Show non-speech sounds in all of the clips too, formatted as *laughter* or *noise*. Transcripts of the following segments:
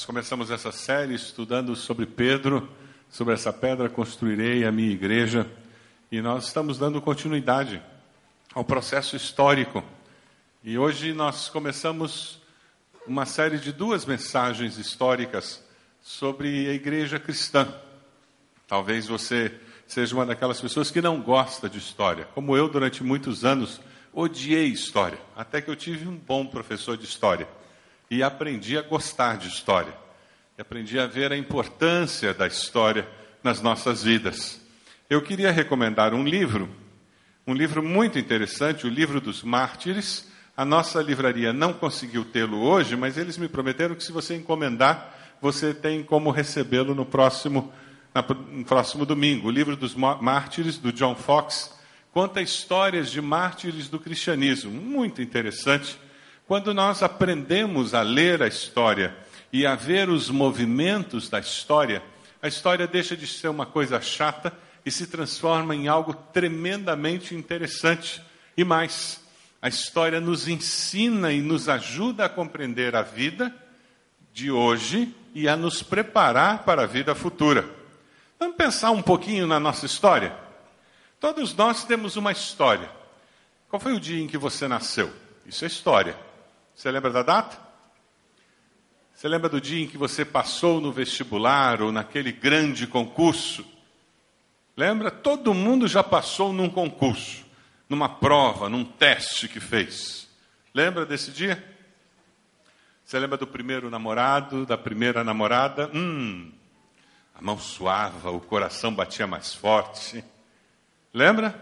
Nós começamos essa série estudando sobre Pedro, sobre essa pedra construirei a minha igreja, e nós estamos dando continuidade ao processo histórico. E hoje nós começamos uma série de duas mensagens históricas sobre a igreja cristã. Talvez você seja uma daquelas pessoas que não gosta de história, como eu durante muitos anos odiei história, até que eu tive um bom professor de história e aprendi a gostar de história. E aprendi a ver a importância da história nas nossas vidas. Eu queria recomendar um livro, um livro muito interessante, o Livro dos Mártires. A nossa livraria não conseguiu tê-lo hoje, mas eles me prometeram que se você encomendar, você tem como recebê-lo no próximo, no próximo domingo. O Livro dos Mártires, do John Fox, conta histórias de mártires do cristianismo. Muito interessante quando nós aprendemos a ler a história e a ver os movimentos da história, a história deixa de ser uma coisa chata e se transforma em algo tremendamente interessante. E mais, a história nos ensina e nos ajuda a compreender a vida de hoje e a nos preparar para a vida futura. Vamos pensar um pouquinho na nossa história? Todos nós temos uma história. Qual foi o dia em que você nasceu? Isso é história. Você lembra da data? Você lembra do dia em que você passou no vestibular ou naquele grande concurso? Lembra? Todo mundo já passou num concurso, numa prova, num teste que fez. Lembra desse dia? Você lembra do primeiro namorado, da primeira namorada? Hum, a mão suava, o coração batia mais forte. Lembra?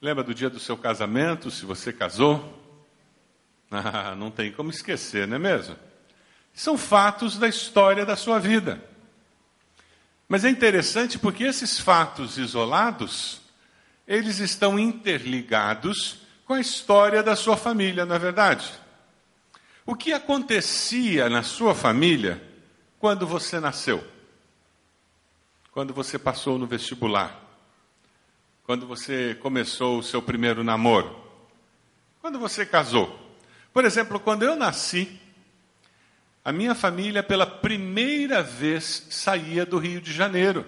Lembra do dia do seu casamento, se você casou? Ah, não tem como esquecer, não é mesmo? São fatos da história da sua vida. Mas é interessante porque esses fatos isolados, eles estão interligados com a história da sua família, não é verdade? O que acontecia na sua família quando você nasceu? Quando você passou no vestibular? Quando você começou o seu primeiro namoro? Quando você casou? Por exemplo, quando eu nasci, a minha família pela primeira vez saía do Rio de Janeiro.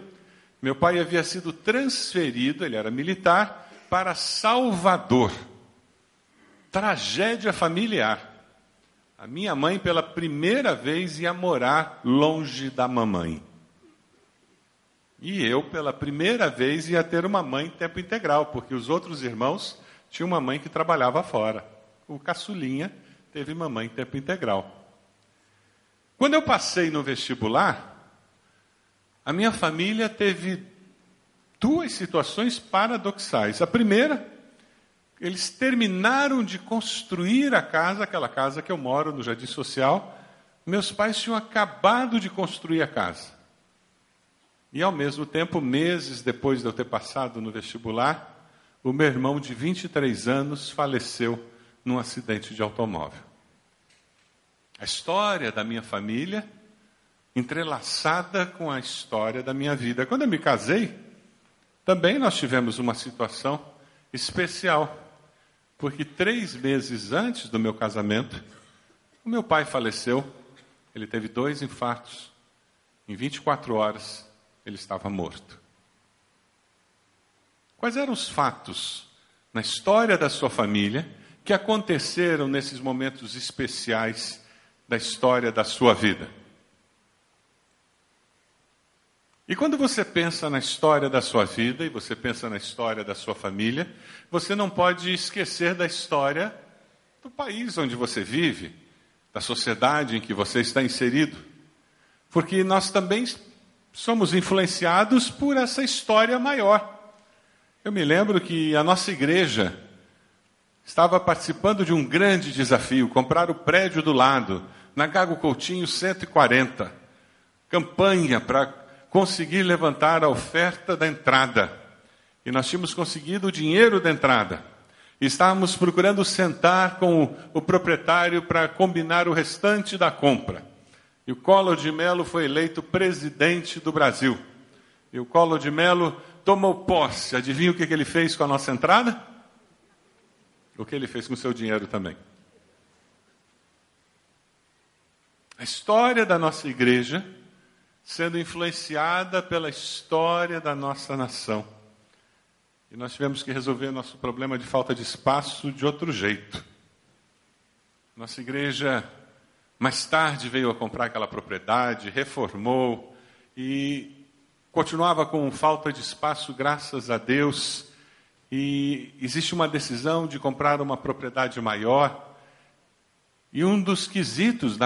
Meu pai havia sido transferido, ele era militar, para Salvador. Tragédia familiar. A minha mãe, pela primeira vez, ia morar longe da mamãe. E eu, pela primeira vez, ia ter uma mãe em tempo integral, porque os outros irmãos tinham uma mãe que trabalhava fora o caçulinha teve mamãe em tempo integral. Quando eu passei no vestibular, a minha família teve duas situações paradoxais. A primeira, eles terminaram de construir a casa, aquela casa que eu moro no Jardim Social. Meus pais tinham acabado de construir a casa. E ao mesmo tempo, meses depois de eu ter passado no vestibular, o meu irmão de 23 anos faleceu num acidente de automóvel. A história da minha família entrelaçada com a história da minha vida. Quando eu me casei, também nós tivemos uma situação especial, porque três meses antes do meu casamento, o meu pai faleceu. Ele teve dois infartos. Em 24 horas, ele estava morto. Quais eram os fatos na história da sua família que aconteceram nesses momentos especiais da história da sua vida. E quando você pensa na história da sua vida e você pensa na história da sua família, você não pode esquecer da história do país onde você vive, da sociedade em que você está inserido. Porque nós também somos influenciados por essa história maior. Eu me lembro que a nossa igreja, estava participando de um grande desafio, comprar o prédio do lado, na Gago Coutinho 140. Campanha para conseguir levantar a oferta da entrada. E nós tínhamos conseguido o dinheiro da entrada. Estávamos procurando sentar com o, o proprietário para combinar o restante da compra. E o Collor de Mello foi eleito presidente do Brasil. E o Collor de Mello tomou posse. Adivinha o que, que ele fez com a nossa entrada? O que ele fez com o seu dinheiro também. A história da nossa igreja sendo influenciada pela história da nossa nação. E nós tivemos que resolver nosso problema de falta de espaço de outro jeito. Nossa igreja, mais tarde, veio a comprar aquela propriedade, reformou e continuava com falta de espaço, graças a Deus. E existe uma decisão de comprar uma propriedade maior. E um dos quesitos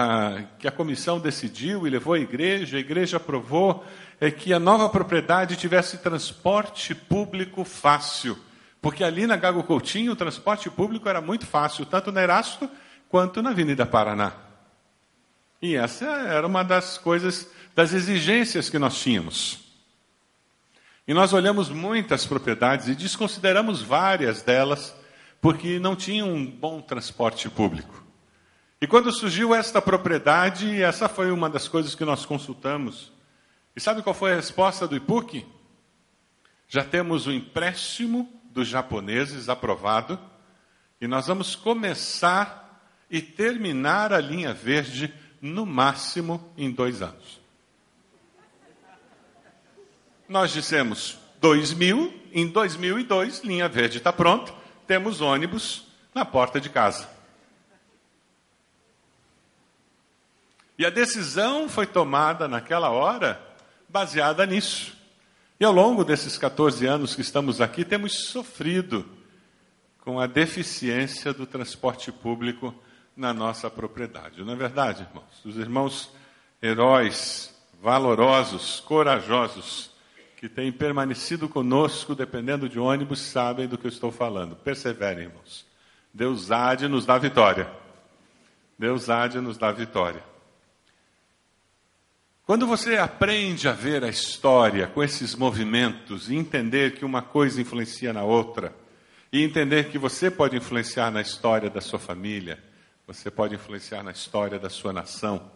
que a comissão decidiu e levou à igreja, a igreja aprovou, é que a nova propriedade tivesse transporte público fácil. Porque ali na Gago Coutinho o transporte público era muito fácil, tanto na Erasto quanto na Avenida Paraná. E essa era uma das coisas, das exigências que nós tínhamos. E nós olhamos muitas propriedades e desconsideramos várias delas porque não tinham um bom transporte público. E quando surgiu esta propriedade, essa foi uma das coisas que nós consultamos. E sabe qual foi a resposta do IPUC? Já temos o empréstimo dos japoneses aprovado e nós vamos começar e terminar a linha verde no máximo em dois anos. Nós dissemos 2000, em 2002, linha verde está pronta, temos ônibus na porta de casa. E a decisão foi tomada naquela hora baseada nisso. E ao longo desses 14 anos que estamos aqui, temos sofrido com a deficiência do transporte público na nossa propriedade. Não é verdade, irmãos? Os irmãos heróis, valorosos, corajosos, que têm permanecido conosco dependendo de ônibus, sabem do que eu estou falando. Perseverem, irmãos. Deus há de nos dar vitória. Deus há de nos dar vitória. Quando você aprende a ver a história com esses movimentos e entender que uma coisa influencia na outra, e entender que você pode influenciar na história da sua família, você pode influenciar na história da sua nação,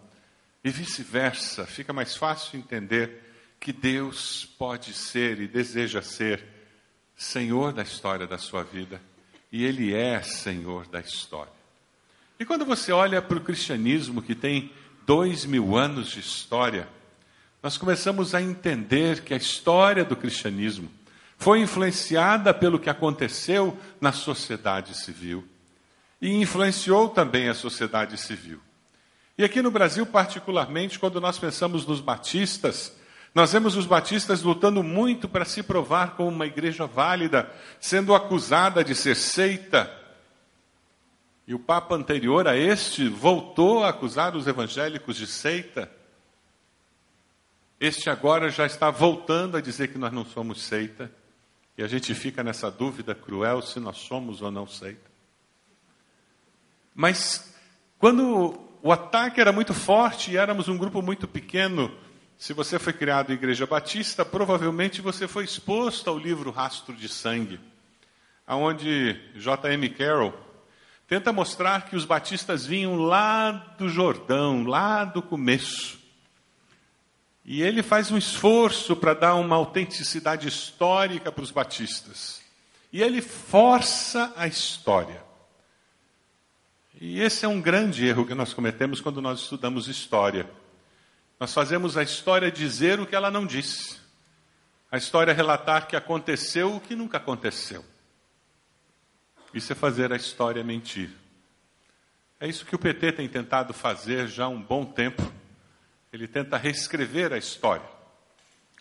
e vice-versa, fica mais fácil entender que Deus pode ser e deseja ser Senhor da história da sua vida, e Ele é Senhor da história. E quando você olha para o cristianismo que tem dois mil anos de história, nós começamos a entender que a história do cristianismo foi influenciada pelo que aconteceu na sociedade civil e influenciou também a sociedade civil. E aqui no Brasil, particularmente, quando nós pensamos nos batistas, nós vemos os batistas lutando muito para se provar como uma igreja válida, sendo acusada de ser seita, e o Papa anterior a este voltou a acusar os evangélicos de seita. Este agora já está voltando a dizer que nós não somos seita. E a gente fica nessa dúvida cruel se nós somos ou não seita. Mas quando o ataque era muito forte e éramos um grupo muito pequeno, se você foi criado em igreja batista, provavelmente você foi exposto ao livro Rastro de Sangue, aonde J.M. Carroll tenta mostrar que os batistas vinham lá do Jordão, lá do começo. E ele faz um esforço para dar uma autenticidade histórica para os batistas. E ele força a história. E esse é um grande erro que nós cometemos quando nós estudamos história. Nós fazemos a história dizer o que ela não disse. A história relatar que aconteceu o que nunca aconteceu. Isso é fazer a história mentir. É isso que o PT tem tentado fazer já há um bom tempo. Ele tenta reescrever a história.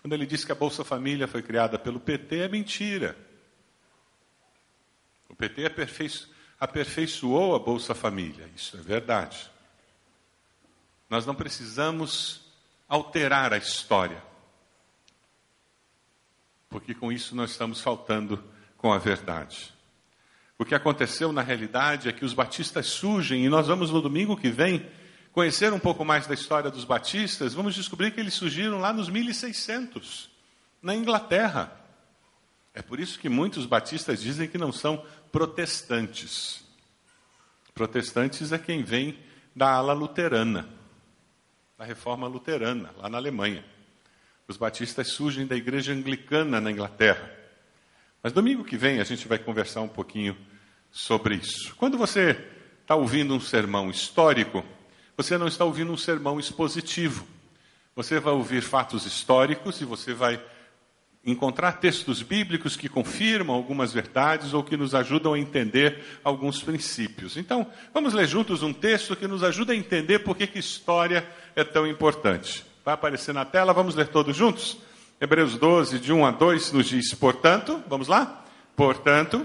Quando ele diz que a Bolsa Família foi criada pelo PT, é mentira. O PT aperfeiço, aperfeiçoou a Bolsa Família, isso é verdade. Nós não precisamos alterar a história, porque com isso nós estamos faltando com a verdade. O que aconteceu na realidade é que os batistas surgem, e nós vamos no domingo que vem conhecer um pouco mais da história dos batistas, vamos descobrir que eles surgiram lá nos 1600, na Inglaterra. É por isso que muitos batistas dizem que não são protestantes. Protestantes é quem vem da ala luterana, da reforma luterana, lá na Alemanha. Os batistas surgem da igreja anglicana na Inglaterra. Mas domingo que vem a gente vai conversar um pouquinho sobre isso. Quando você está ouvindo um sermão histórico, você não está ouvindo um sermão expositivo. Você vai ouvir fatos históricos e você vai encontrar textos bíblicos que confirmam algumas verdades ou que nos ajudam a entender alguns princípios. Então, vamos ler juntos um texto que nos ajuda a entender por que, história é tão importante. Vai aparecer na tela, vamos ler todos juntos? Hebreus 12, de 1 a 2, nos diz: Portanto, vamos lá? Portanto,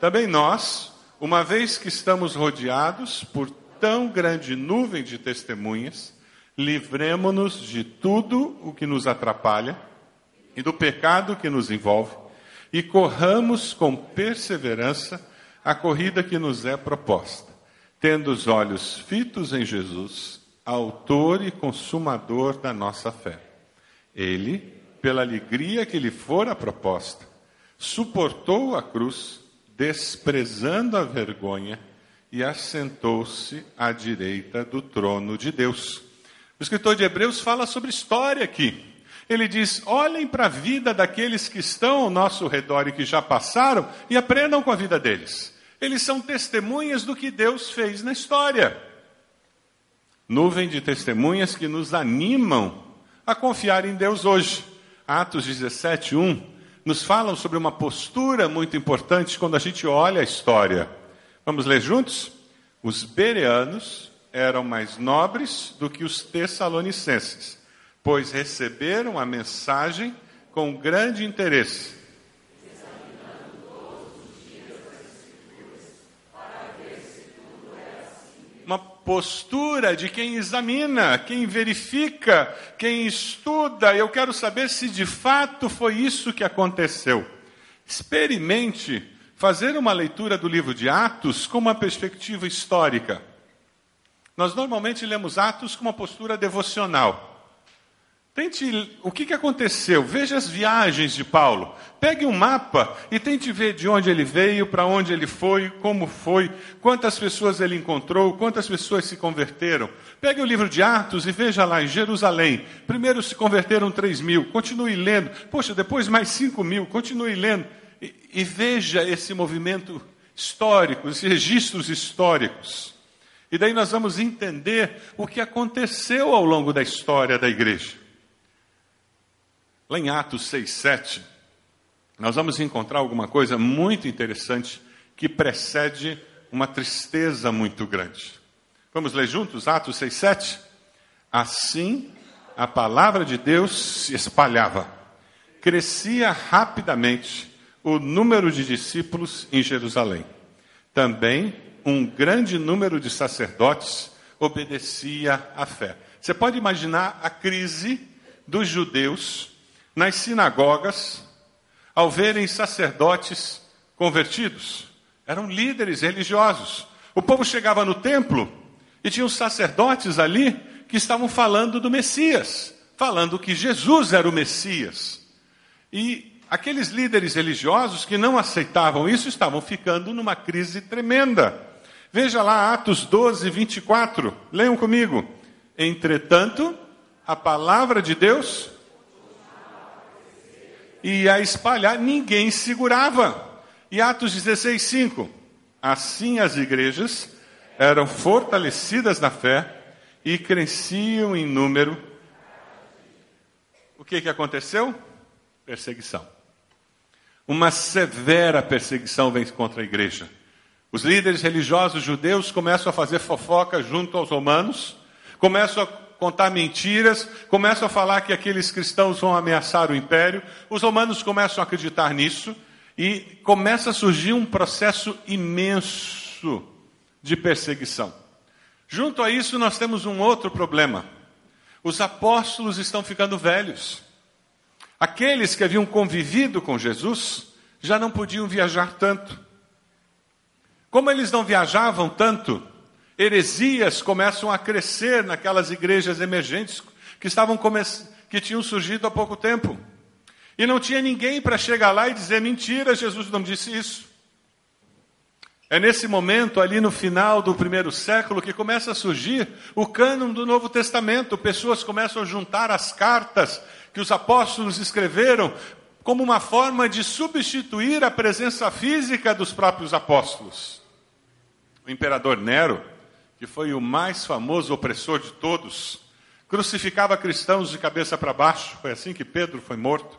também nós, uma vez que estamos rodeados por tão grande nuvem de testemunhas, livremo-nos de tudo o que nos atrapalha e do pecado que nos envolve e corramos com perseverança a corrida que nos é proposta, tendo os olhos fitos em Jesus, autor e consumador da nossa fé. Ele, pela alegria que lhe fora proposta, suportou a cruz, desprezando a vergonha, e assentou-se à direita do trono de Deus. O escritor de Hebreus fala sobre história aqui. Ele diz: olhem para a vida daqueles que estão ao nosso redor e que já passaram e aprendam com a vida deles. Eles são testemunhas do que Deus fez na história. Nuvem de testemunhas que nos animam a confiar em Deus hoje. Atos 17, 1 nos falam sobre uma postura muito importante quando a gente olha a história. Vamos ler juntos? Os bereanos eram mais nobres do que os tessalonicenses, pois receberam a mensagem com grande interesse. Uma postura de quem examina, quem verifica, quem estuda. Eu quero saber se de fato foi isso que aconteceu. Experimente fazer uma leitura do livro de Atos com uma perspectiva histórica. Nós normalmente lemos Atos com uma postura devocional. Tente o que, que aconteceu. Veja as viagens de Paulo. Pegue um mapa e tente ver de onde ele veio, para onde ele foi, como foi, quantas pessoas ele encontrou, quantas pessoas se converteram. Pegue o livro de Atos e veja lá em Jerusalém. Primeiro se converteram 3 mil. Continue lendo. Poxa, depois mais 5 mil. Continue lendo. E, e veja esse movimento histórico, esses registros históricos. E daí nós vamos entender o que aconteceu ao longo da história da igreja. Lá em Atos 6, 7, nós vamos encontrar alguma coisa muito interessante que precede uma tristeza muito grande. Vamos ler juntos Atos 6, 7? Assim a palavra de Deus se espalhava, crescia rapidamente o número de discípulos em Jerusalém. Também um grande número de sacerdotes obedecia à fé. Você pode imaginar a crise dos judeus nas sinagogas ao verem sacerdotes convertidos. Eram líderes religiosos. O povo chegava no templo e tinha os sacerdotes ali que estavam falando do Messias, falando que Jesus era o Messias. E aqueles líderes religiosos que não aceitavam isso estavam ficando numa crise tremenda. Veja lá Atos 12, 24. Leiam comigo. Entretanto, a palavra de Deus ia espalhar, ninguém segurava. E Atos 16, 5. Assim as igrejas eram fortalecidas na fé e cresciam em número. O que, que aconteceu? Perseguição. Uma severa perseguição vem contra a igreja. Os líderes religiosos judeus começam a fazer fofoca junto aos romanos, começam a contar mentiras, começam a falar que aqueles cristãos vão ameaçar o império. Os romanos começam a acreditar nisso e começa a surgir um processo imenso de perseguição. Junto a isso, nós temos um outro problema. Os apóstolos estão ficando velhos. Aqueles que haviam convivido com Jesus já não podiam viajar tanto. Como eles não viajavam tanto, heresias começam a crescer naquelas igrejas emergentes que estavam que tinham surgido há pouco tempo. E não tinha ninguém para chegar lá e dizer mentira, Jesus não disse isso. É nesse momento, ali no final do primeiro século, que começa a surgir o cânon do Novo Testamento. Pessoas começam a juntar as cartas que os apóstolos escreveram como uma forma de substituir a presença física dos próprios apóstolos. O imperador Nero que foi o mais famoso opressor de todos, crucificava cristãos de cabeça para baixo, foi assim que Pedro foi morto.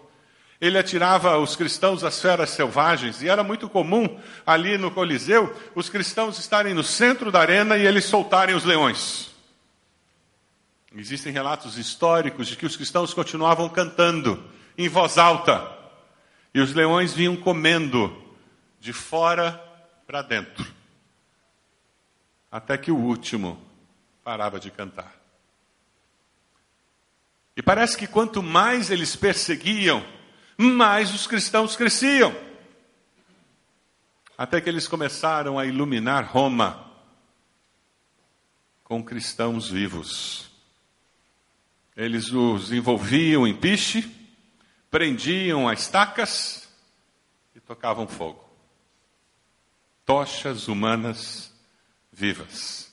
Ele atirava os cristãos às feras selvagens, e era muito comum ali no Coliseu os cristãos estarem no centro da arena e eles soltarem os leões. Existem relatos históricos de que os cristãos continuavam cantando em voz alta, e os leões vinham comendo de fora para dentro, até que o último parava de cantar. E parece que quanto mais eles perseguiam, mais os cristãos cresciam. Até que eles começaram a iluminar Roma com cristãos vivos. Eles os envolviam em piche, prendiam a estacas e tocavam fogo. Tochas humanas vivas.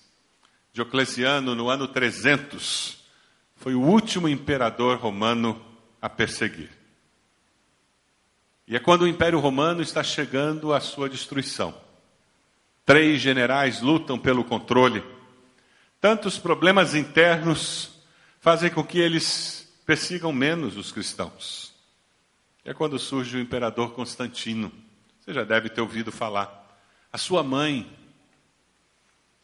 Diocleciano, no ano 300, foi o último imperador romano a perseguir. E é quando o Império Romano está chegando à sua destruição. Três generais lutam pelo controle. Tantos problemas internos fazem com que eles persigam menos os cristãos. É quando surge o imperador Constantino. Você já deve ter ouvido falar. A sua mãe,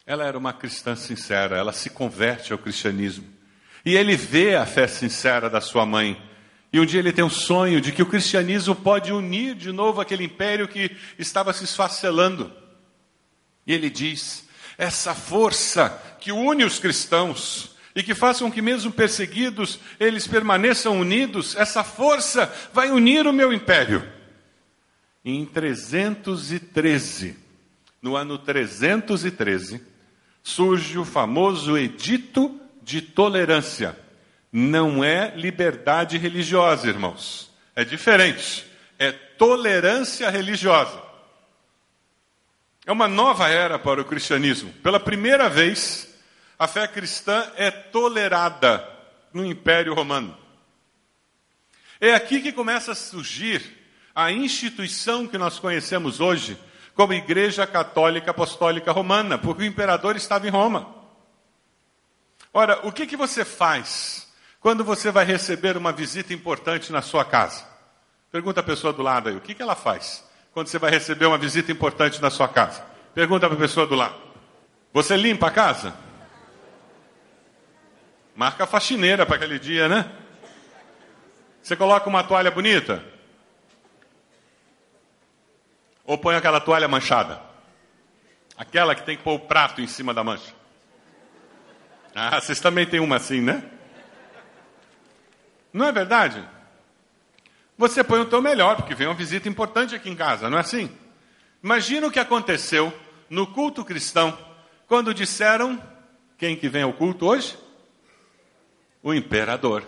ela era uma cristã sincera, ela se converte ao cristianismo. E ele vê a fé sincera da sua mãe e um dia ele tem um sonho de que o cristianismo pode unir de novo aquele império que estava se esfacelando. E ele diz: essa força que une os cristãos e que faz com que, mesmo perseguidos, eles permaneçam unidos, essa força vai unir o meu império. Em 313, no ano 313, surge o famoso Edito de Tolerância não é liberdade religiosa, irmãos. É diferente. É tolerância religiosa. É uma nova era para o cristianismo. Pela primeira vez, a fé cristã é tolerada no Império Romano. É aqui que começa a surgir a instituição que nós conhecemos hoje como Igreja Católica Apostólica Romana, porque o imperador estava em Roma. Ora, o que, que você faz quando você vai receber uma visita importante na sua casa? Pergunta a pessoa do lado aí, o que, que ela faz quando você vai receber uma visita importante na sua casa? Pergunta para a pessoa do lado. Você limpa a casa? Marca a faxineira para aquele dia, né? Você coloca uma toalha bonita? Ou põe aquela toalha manchada? Aquela que tem que pôr o prato em cima da mancha. Ah, vocês também têm uma assim, né? Não é verdade? Você põe o teu melhor, porque vem uma visita importante aqui em casa, não é assim? Imagina o que aconteceu no culto cristão, quando disseram, quem que vem ao culto hoje? O imperador.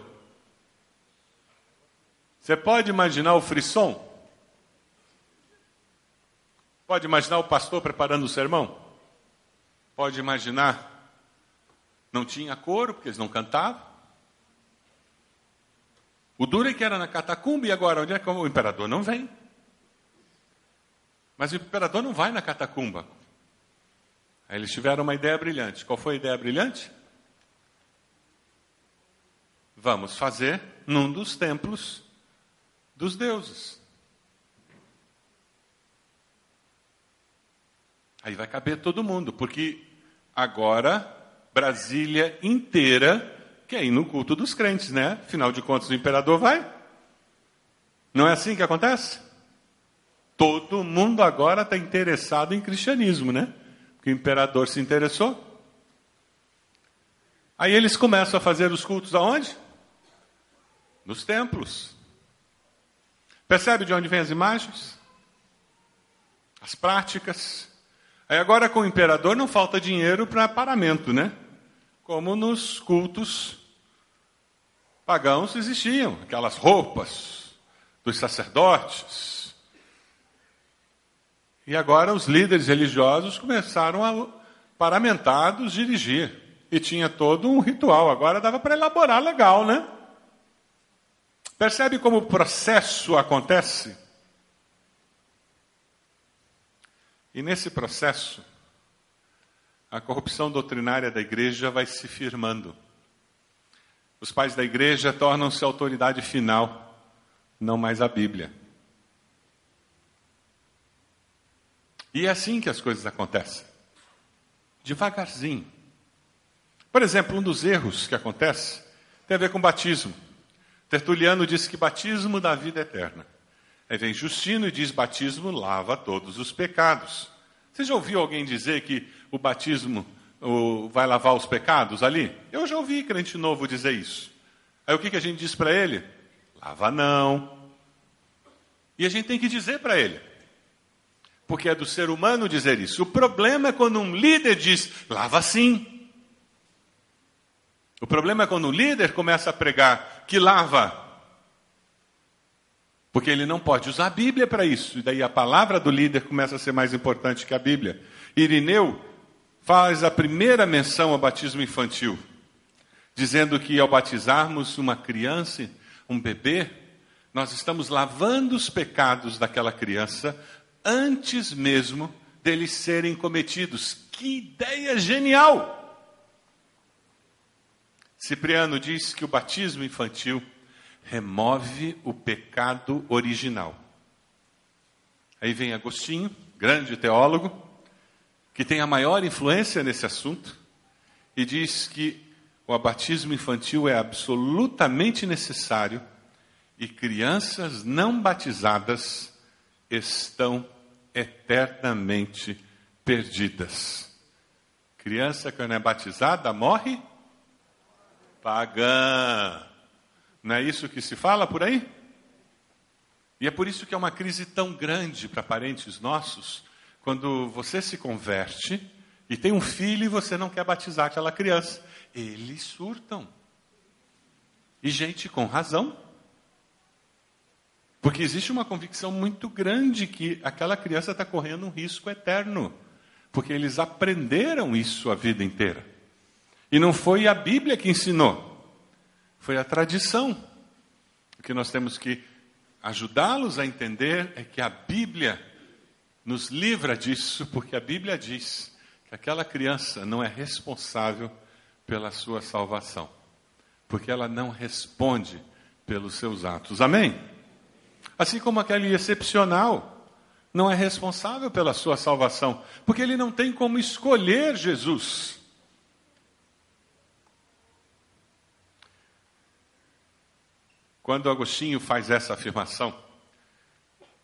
Você pode imaginar o frisson? Pode imaginar o pastor preparando o sermão? Pode imaginar, não tinha coro, porque eles não cantavam. O duro é que era na catacumba, e agora onde é que o imperador não vem? Mas o imperador não vai na catacumba. Aí eles tiveram uma ideia brilhante. Qual foi a ideia brilhante? Vamos fazer num dos templos dos deuses. Aí vai caber todo mundo, porque agora Brasília inteira que é ir no culto dos crentes, né? Afinal de contas, o imperador vai. Não é assim que acontece? Todo mundo agora está interessado em cristianismo, né? Porque o imperador se interessou. Aí eles começam a fazer os cultos aonde? Nos templos. Percebe de onde vêm as imagens? As práticas. Aí agora com o imperador não falta dinheiro para paramento, né? Como nos cultos pagãos existiam, aquelas roupas dos sacerdotes. E agora os líderes religiosos começaram a, paramentados, dirigir. E tinha todo um ritual. Agora dava para elaborar legal, né? Percebe como o processo acontece? E nesse processo, a corrupção doutrinária da igreja vai se firmando. Os pais da igreja tornam-se autoridade final, não mais a Bíblia. E é assim que as coisas acontecem. Devagarzinho. Por exemplo, um dos erros que acontece tem a ver com batismo. Tertuliano disse que batismo dá vida eterna. Aí vem Justino e diz: batismo lava todos os pecados. Você já ouviu alguém dizer que o batismo o, vai lavar os pecados ali? Eu já ouvi crente novo dizer isso. Aí o que, que a gente diz para ele? Lava não. E a gente tem que dizer para ele. Porque é do ser humano dizer isso. O problema é quando um líder diz, lava sim. O problema é quando o líder começa a pregar que lava. Porque ele não pode usar a Bíblia para isso. E daí a palavra do líder começa a ser mais importante que a Bíblia. Irineu faz a primeira menção ao batismo infantil, dizendo que ao batizarmos uma criança, um bebê, nós estamos lavando os pecados daquela criança antes mesmo deles serem cometidos. Que ideia genial! Cipriano diz que o batismo infantil remove o pecado original. Aí vem Agostinho, grande teólogo, que tem a maior influência nesse assunto, e diz que o batismo infantil é absolutamente necessário e crianças não batizadas estão eternamente perdidas. Criança que não é batizada morre pagã. Não é isso que se fala por aí? E é por isso que é uma crise tão grande para parentes nossos, quando você se converte e tem um filho e você não quer batizar aquela criança. Eles surtam. E gente com razão. Porque existe uma convicção muito grande que aquela criança está correndo um risco eterno. Porque eles aprenderam isso a vida inteira. E não foi a Bíblia que ensinou, foi a tradição. O que nós temos que ajudá-los a entender é que a Bíblia nos livra disso, porque a Bíblia diz que aquela criança não é responsável pela sua salvação, porque ela não responde pelos seus atos. Amém? Assim como aquele excepcional não é responsável pela sua salvação, porque ele não tem como escolher Jesus. Quando Agostinho faz essa afirmação,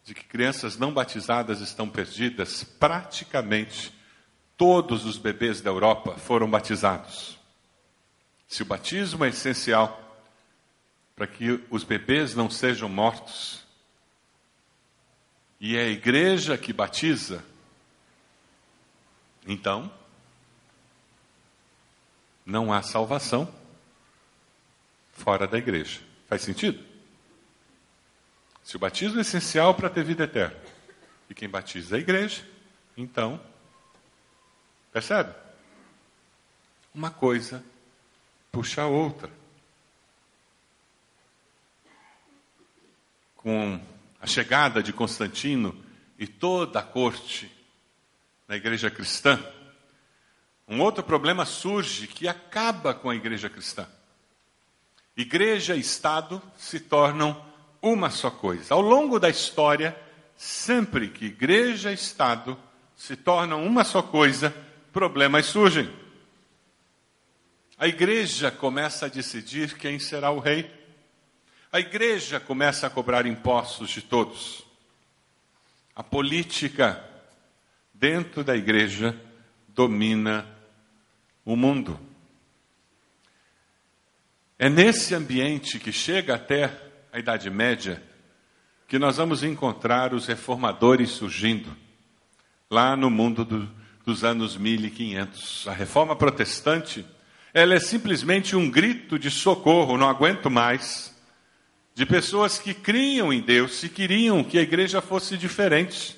de que crianças não batizadas estão perdidas, praticamente todos os bebês da Europa foram batizados. Se o batismo é essencial para que os bebês não sejam mortos, e é a igreja que batiza, então não há salvação fora da igreja. Faz sentido? Se o batismo é essencial para ter vida eterna, e quem batiza é a igreja, então, percebe? Uma coisa puxa a outra. Com a chegada de Constantino e toda a corte na igreja cristã, um outro problema surge que acaba com a igreja cristã. Igreja e Estado se tornam uma só coisa. Ao longo da história, sempre que igreja e Estado se tornam uma só coisa, problemas surgem. A igreja começa a decidir quem será o rei. A igreja começa a cobrar impostos de todos. A política dentro da igreja domina o mundo. É nesse ambiente que chega até a Idade Média que nós vamos encontrar os reformadores surgindo, lá no mundo do, dos anos 1500. A reforma protestante, ela é simplesmente um grito de socorro, não aguento mais, de pessoas que criam em Deus e queriam que a igreja fosse diferente.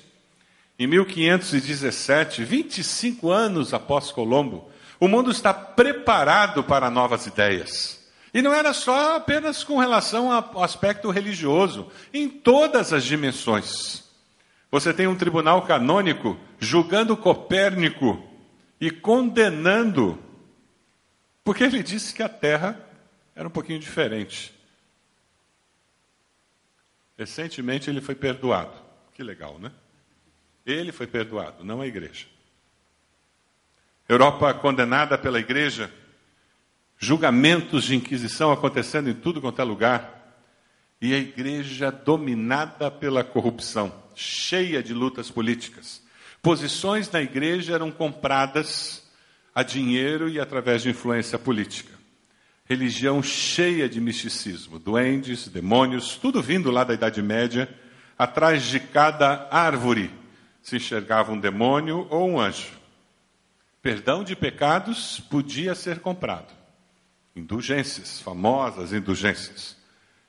Em 1517, 25 anos após Colombo, o mundo está preparado para novas ideias. E não era só apenas com relação ao aspecto religioso, em todas as dimensões. Você tem um tribunal canônico julgando Copérnico e condenando, porque ele disse que a terra era um pouquinho diferente. Recentemente ele foi perdoado. Que legal, né? Ele foi perdoado, não a igreja. Europa condenada pela igreja, julgamentos de inquisição acontecendo em tudo quanto é lugar, e a igreja dominada pela corrupção, cheia de lutas políticas. Posições na igreja eram compradas a dinheiro e através de influência política. Religião cheia de misticismo, duendes, demônios, tudo vindo lá da Idade Média. Atrás de cada árvore se enxergava um demônio ou um anjo. Perdão de pecados podia ser comprado. Indulgências, famosas indulgências.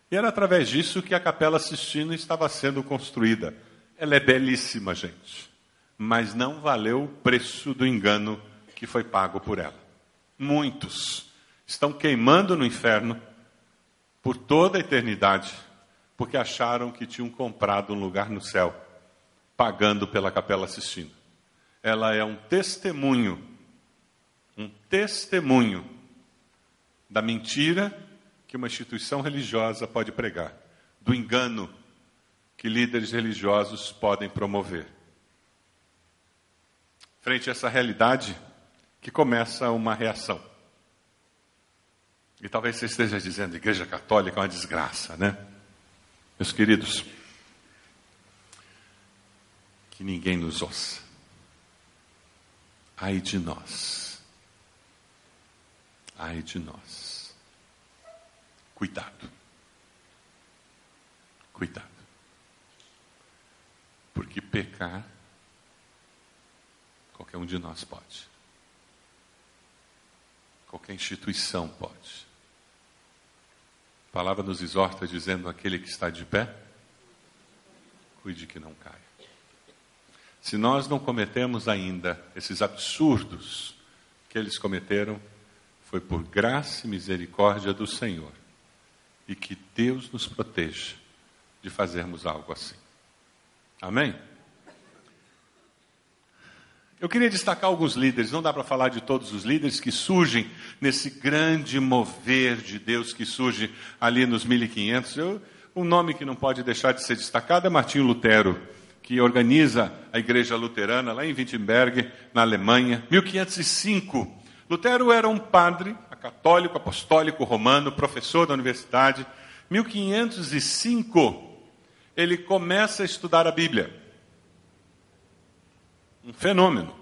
E era através disso que a Capela Sistina estava sendo construída. Ela é belíssima, gente, mas não valeu o preço do engano que foi pago por ela. Muitos estão queimando no inferno por toda a eternidade, porque acharam que tinham comprado um lugar no céu, pagando pela Capela Sistina. Ela é um testemunho, um testemunho da mentira que uma instituição religiosa pode pregar, do engano que líderes religiosos podem promover. Frente a essa realidade, que começa uma reação. E talvez você esteja dizendo, Igreja Católica é uma desgraça, né? Meus queridos, que ninguém nos ouça. Ai de nós. Ai de nós. Cuidado. Cuidado. Porque pecar, qualquer um de nós pode. Qualquer instituição pode. A palavra nos exorta dizendo: aquele que está de pé, cuide que não caia. Se nós não cometemos ainda esses absurdos que eles cometeram, foi por graça e misericórdia do Senhor. E que Deus nos proteja de fazermos algo assim. Amém? Eu queria destacar alguns líderes, não dá para falar de todos os líderes que surgem nesse grande mover de Deus que surge ali nos 1500. Eu, um nome que não pode deixar de ser destacado é Martinho Lutero, que organiza a igreja luterana lá em Wittenberg, na Alemanha, 1505. Lutero era um padre, católico, apostólico, romano, professor da universidade. 1505, ele começa a estudar a Bíblia um fenômeno.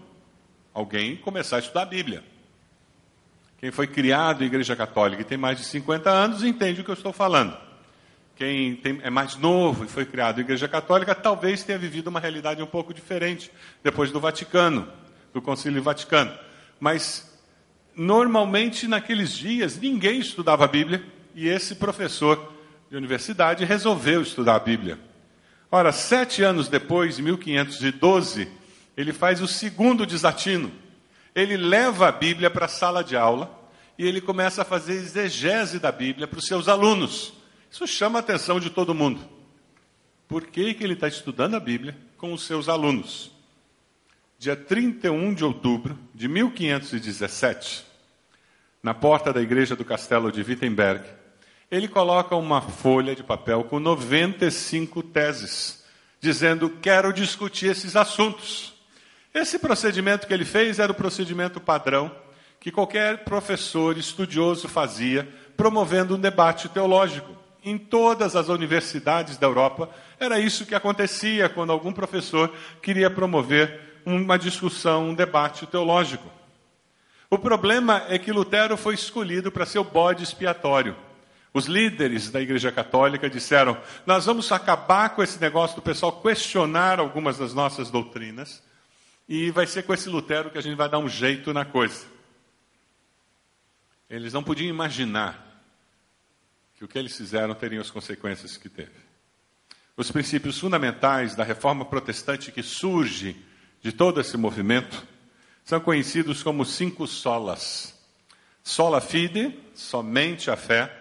Alguém começar a estudar a Bíblia. Quem foi criado em igreja católica e tem mais de 50 anos entende o que eu estou falando. Quem tem, é mais novo e foi criado em igreja católica talvez tenha vivido uma realidade um pouco diferente depois do Vaticano, do Concílio Vaticano. Mas normalmente naqueles dias ninguém estudava a Bíblia e esse professor de universidade resolveu estudar a Bíblia. Ora, sete anos depois, em 1512, ele faz o segundo desatino. Ele leva a Bíblia para a sala de aula e ele começa a fazer exegese da Bíblia para os seus alunos. Isso chama a atenção de todo mundo. Por que, que ele está estudando a Bíblia com os seus alunos? Dia 31 de outubro de 1517, na porta da igreja do castelo de Wittenberg, ele coloca uma folha de papel com 95 teses, dizendo: Quero discutir esses assuntos. Esse procedimento que ele fez era o procedimento padrão que qualquer professor estudioso fazia, promovendo um debate teológico. Em todas as universidades da Europa, era isso que acontecia quando algum professor queria promover uma discussão, um debate teológico. O problema é que Lutero foi escolhido para ser o bode expiatório. Os líderes da Igreja Católica disseram: Nós vamos acabar com esse negócio do pessoal questionar algumas das nossas doutrinas e vai ser com esse Lutero que a gente vai dar um jeito na coisa. Eles não podiam imaginar que o que eles fizeram teria as consequências que teve. Os princípios fundamentais da reforma protestante que surge de todo esse movimento são conhecidos como cinco solas. Sola fide, somente a fé.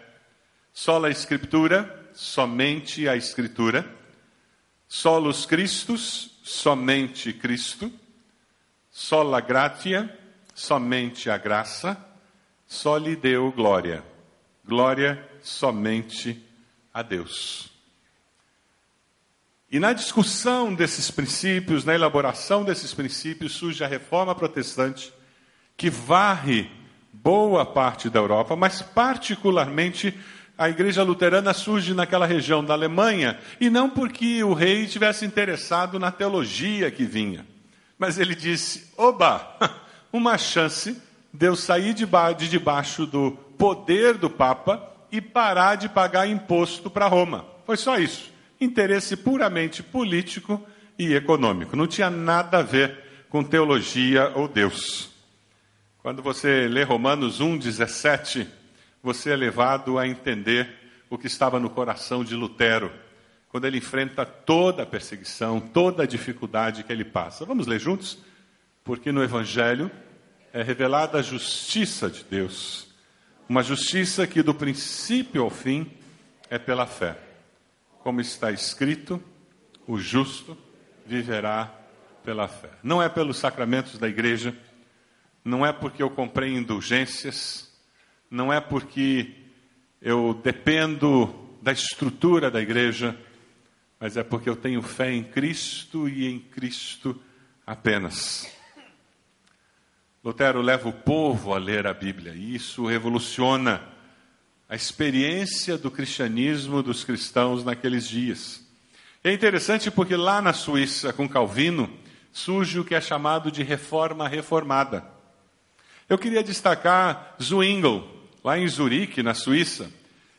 Sola escritura, somente a escritura. Solus Christus, somente Cristo sola gratia, somente a graça, só lhe deu glória. Glória somente a Deus. E na discussão desses princípios, na elaboração desses princípios, surge a reforma protestante, que varre boa parte da Europa, mas particularmente a igreja luterana surge naquela região da Alemanha, e não porque o rei tivesse interessado na teologia que vinha, mas ele disse: oba, *laughs* uma chance de eu sair de debaixo do poder do Papa e parar de pagar imposto para Roma. Foi só isso. Interesse puramente político e econômico. Não tinha nada a ver com teologia ou Deus. Quando você lê Romanos 1,17, você é levado a entender o que estava no coração de Lutero, quando ele enfrenta toda a perseguição, toda a dificuldade que ele passa. Vamos ler juntos? Porque no Evangelho é revelada a justiça de Deus, uma justiça que do princípio ao fim é pela fé. Como está escrito, o justo viverá pela fé. Não é pelos sacramentos da igreja não é porque eu comprei indulgências, não é porque eu dependo da estrutura da igreja, mas é porque eu tenho fé em Cristo e em Cristo apenas. Lutero leva o povo a ler a Bíblia e isso revoluciona a experiência do cristianismo dos cristãos naqueles dias. É interessante porque lá na Suíça, com Calvino, surge o que é chamado de reforma reformada. Eu queria destacar Zwingli, lá em Zurique, na Suíça.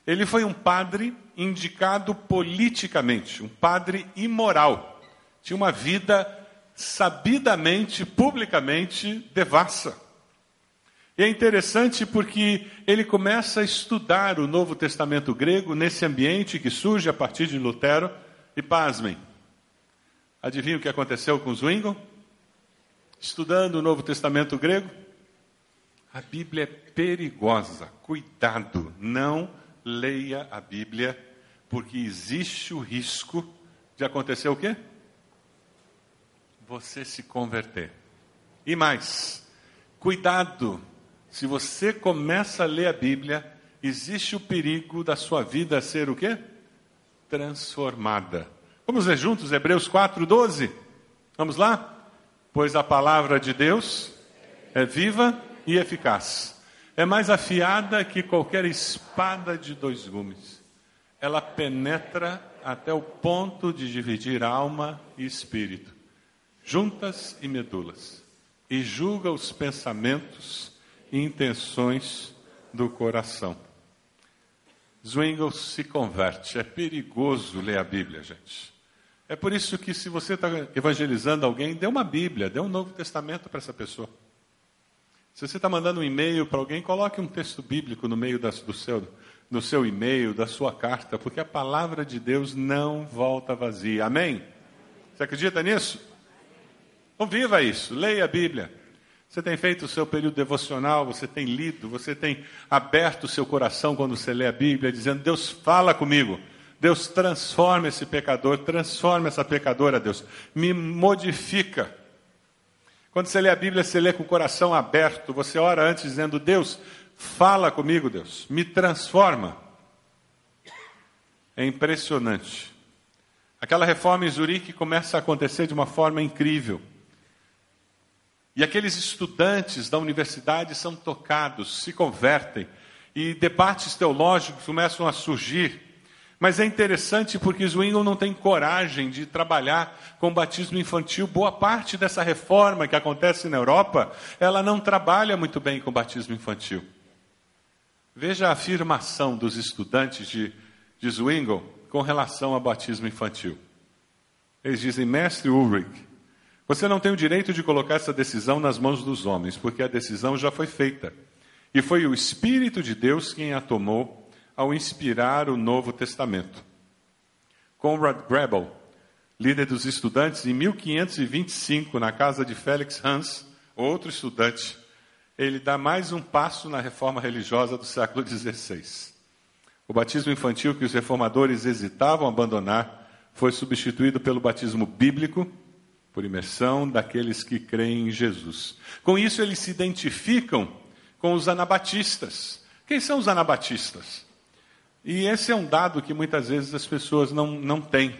Ele foi um padre indicado politicamente, um padre imoral. Tinha uma vida sabidamente, publicamente devassa. E é interessante porque ele começa a estudar o Novo Testamento grego nesse ambiente que surge a partir de Lutero. E pasmem, adivinha o que aconteceu com Zwingli? Estudando o Novo Testamento grego, a Bíblia é perigosa. Cuidado, não leia a Bíblia, porque existe o risco de acontecer o quê? Você se converter. E mais, cuidado, se você começa a ler a Bíblia, existe o perigo da sua vida ser o quê? Transformada. Vamos ler juntos Hebreus 4:12. Vamos lá? Pois a palavra de Deus é viva e eficaz. É mais afiada que qualquer espada de dois gumes. Ela penetra até o ponto de dividir alma e espírito, juntas e medulas, e julga os pensamentos intenções do coração. Zwingli se converte. É perigoso ler a Bíblia, gente. É por isso que, se você está evangelizando alguém, dê uma Bíblia, dê um Novo Testamento para essa pessoa. Se você está mandando um e-mail para alguém, coloque um texto bíblico no meio das, do seu, do seu e-mail, da sua carta, porque a palavra de Deus não volta vazia. Amém? Você acredita nisso? Então viva isso, leia a Bíblia. Você tem feito o seu período devocional, você tem lido, você tem aberto o seu coração quando você lê a Bíblia, dizendo: Deus fala comigo. Deus transforma esse pecador, transforma essa pecadora, Deus. Me modifica. Quando você lê a Bíblia, você lê com o coração aberto, você ora antes dizendo: Deus, fala comigo, Deus, me transforma. É impressionante. Aquela reforma em Zurique começa a acontecer de uma forma incrível. E aqueles estudantes da universidade são tocados, se convertem, e debates teológicos começam a surgir. Mas é interessante porque Zwingli não tem coragem de trabalhar com batismo infantil. Boa parte dessa reforma que acontece na Europa, ela não trabalha muito bem com batismo infantil. Veja a afirmação dos estudantes de, de Zwingli com relação ao batismo infantil. Eles dizem, mestre Ulrich, você não tem o direito de colocar essa decisão nas mãos dos homens, porque a decisão já foi feita. E foi o Espírito de Deus quem a tomou ao inspirar o Novo Testamento. Conrad Grebel, líder dos estudantes, em 1525, na casa de Felix Hans, outro estudante, ele dá mais um passo na reforma religiosa do século XVI. O batismo infantil que os reformadores hesitavam abandonar foi substituído pelo batismo bíblico por imersão daqueles que creem em Jesus. Com isso, eles se identificam com os anabatistas. Quem são os anabatistas? E esse é um dado que muitas vezes as pessoas não, não têm.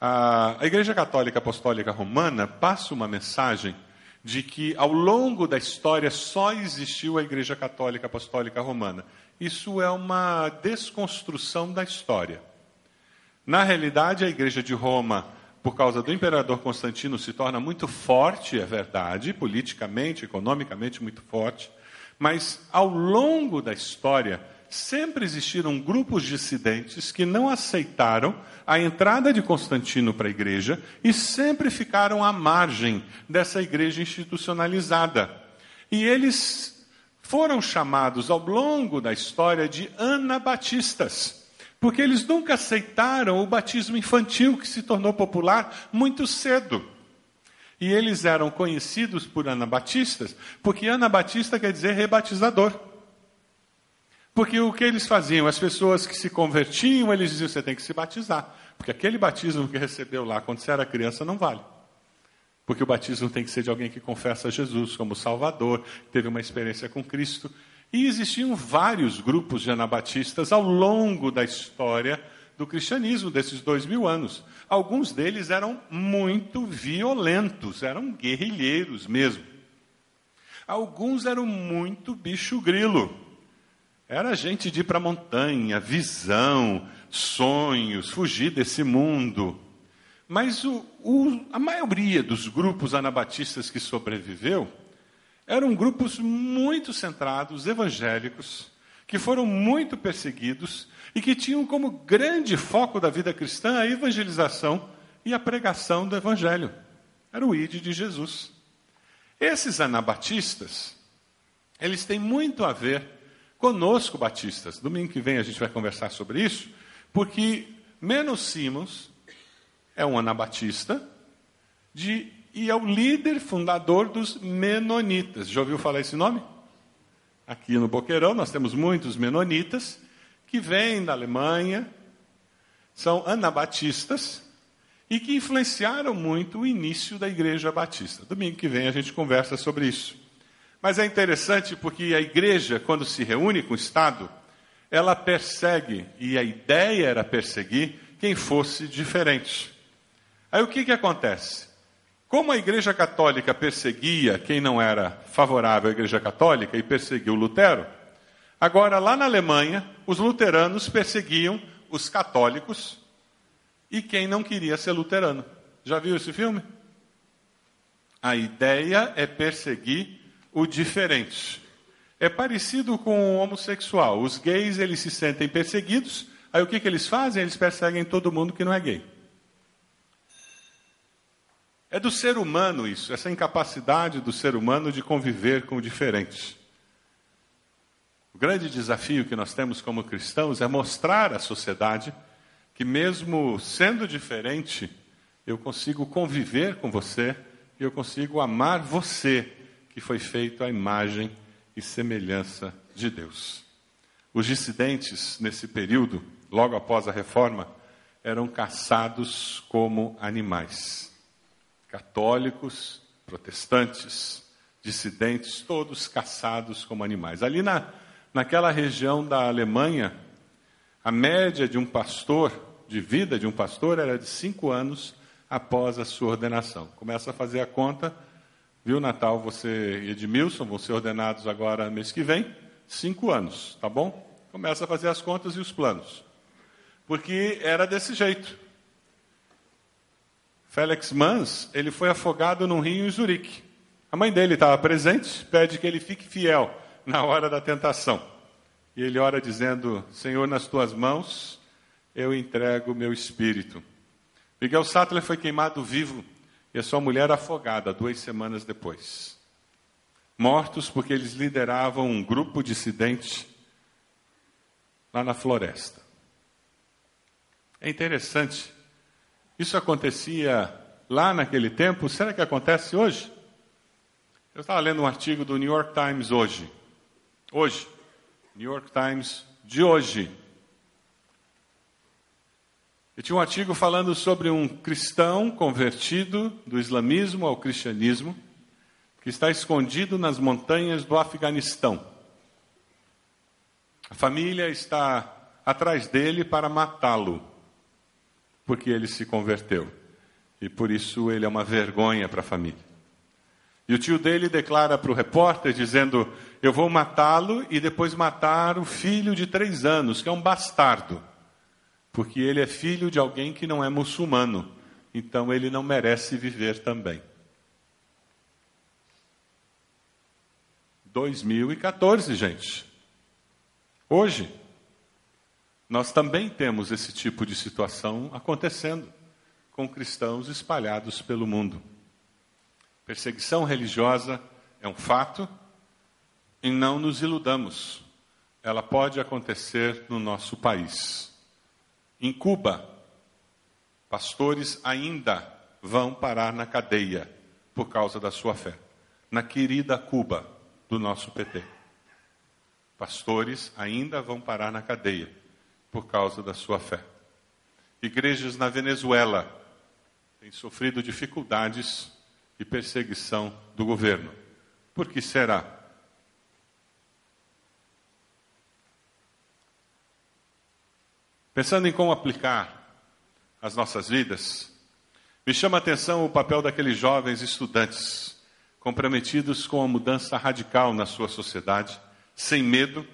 A, a Igreja Católica Apostólica Romana passa uma mensagem de que ao longo da história só existiu a Igreja Católica Apostólica Romana. Isso é uma desconstrução da história. Na realidade, a Igreja de Roma, por causa do imperador Constantino, se torna muito forte, é verdade, politicamente, economicamente muito forte, mas ao longo da história, sempre existiram grupos dissidentes que não aceitaram a entrada de Constantino para a igreja e sempre ficaram à margem dessa igreja institucionalizada. E eles foram chamados ao longo da história de anabatistas, porque eles nunca aceitaram o batismo infantil que se tornou popular muito cedo. E eles eram conhecidos por anabatistas, porque anabatista quer dizer rebatizador. Porque o que eles faziam? As pessoas que se convertiam, eles diziam: você tem que se batizar. Porque aquele batismo que recebeu lá quando você era criança não vale. Porque o batismo tem que ser de alguém que confessa Jesus como Salvador, teve uma experiência com Cristo. E existiam vários grupos de anabatistas ao longo da história do cristianismo, desses dois mil anos. Alguns deles eram muito violentos, eram guerrilheiros mesmo. Alguns eram muito bicho-grilo. Era gente de ir para a montanha, visão, sonhos, fugir desse mundo. Mas o, o, a maioria dos grupos anabatistas que sobreviveu eram grupos muito centrados, evangélicos, que foram muito perseguidos e que tinham como grande foco da vida cristã a evangelização e a pregação do evangelho. Era o ide de Jesus. Esses anabatistas, eles têm muito a ver conosco, batistas. Domingo que vem a gente vai conversar sobre isso, porque Menos Simons é um anabatista de, e é o líder fundador dos Menonitas. Já ouviu falar esse nome? Aqui no Boqueirão nós temos muitos Menonitas que vêm da Alemanha, são anabatistas e que influenciaram muito o início da Igreja Batista. Domingo que vem a gente conversa sobre isso. Mas é interessante porque a igreja, quando se reúne com o Estado, ela persegue, e a ideia era perseguir quem fosse diferente. Aí o que, que acontece? Como a Igreja Católica perseguia quem não era favorável à Igreja Católica e perseguiu Lutero, agora lá na Alemanha, os luteranos perseguiam os católicos e quem não queria ser luterano. Já viu esse filme? A ideia é perseguir o diferente. É parecido com o homossexual. Os gays, eles se sentem perseguidos, aí o que, que eles fazem? Eles perseguem todo mundo que não é gay. É do ser humano isso, essa incapacidade do ser humano de conviver com o diferente. O grande desafio que nós temos como cristãos é mostrar à sociedade que, mesmo sendo diferente, eu consigo conviver com você e eu consigo amar você, que foi feito à imagem e semelhança de Deus. Os dissidentes, nesse período, logo após a reforma, eram caçados como animais católicos, protestantes, dissidentes, todos caçados como animais. Ali na, naquela região da Alemanha, a média de um pastor, de vida de um pastor, era de cinco anos após a sua ordenação. Começa a fazer a conta, viu, Natal, você e Edmilson vão ser ordenados agora mês que vem, cinco anos, tá bom? Começa a fazer as contas e os planos. Porque era desse jeito. Félix Mans, ele foi afogado num rio em Zurique. A mãe dele estava presente, pede que ele fique fiel na hora da tentação. E ele ora dizendo: Senhor, nas tuas mãos eu entrego o meu espírito. Miguel Sattler foi queimado vivo e a sua mulher afogada duas semanas depois. Mortos porque eles lideravam um grupo dissidente lá na floresta. É interessante isso acontecia lá naquele tempo, será que acontece hoje? Eu estava lendo um artigo do New York Times hoje. Hoje. New York Times de hoje. Eu tinha um artigo falando sobre um cristão convertido do islamismo ao cristianismo, que está escondido nas montanhas do Afeganistão. A família está atrás dele para matá-lo, porque ele se converteu. E por isso ele é uma vergonha para a família. E o tio dele declara para o repórter, dizendo: Eu vou matá-lo e depois matar o filho de três anos, que é um bastardo porque ele é filho de alguém que não é muçulmano, então ele não merece viver também. 2014, gente. Hoje, nós também temos esse tipo de situação acontecendo com cristãos espalhados pelo mundo. Perseguição religiosa é um fato e não nos iludamos. Ela pode acontecer no nosso país. Em Cuba, pastores ainda vão parar na cadeia por causa da sua fé. Na querida Cuba do nosso PT. Pastores ainda vão parar na cadeia por causa da sua fé. Igrejas na Venezuela têm sofrido dificuldades e perseguição do governo. Por que será? Pensando em como aplicar as nossas vidas, me chama a atenção o papel daqueles jovens estudantes comprometidos com a mudança radical na sua sociedade, sem medo,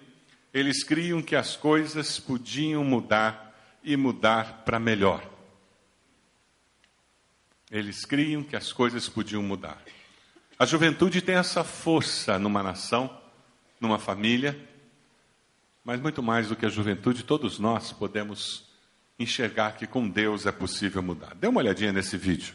eles criam que as coisas podiam mudar e mudar para melhor. Eles criam que as coisas podiam mudar. A juventude tem essa força numa nação, numa família, mas muito mais do que a juventude, todos nós podemos enxergar que com Deus é possível mudar. Dê uma olhadinha nesse vídeo.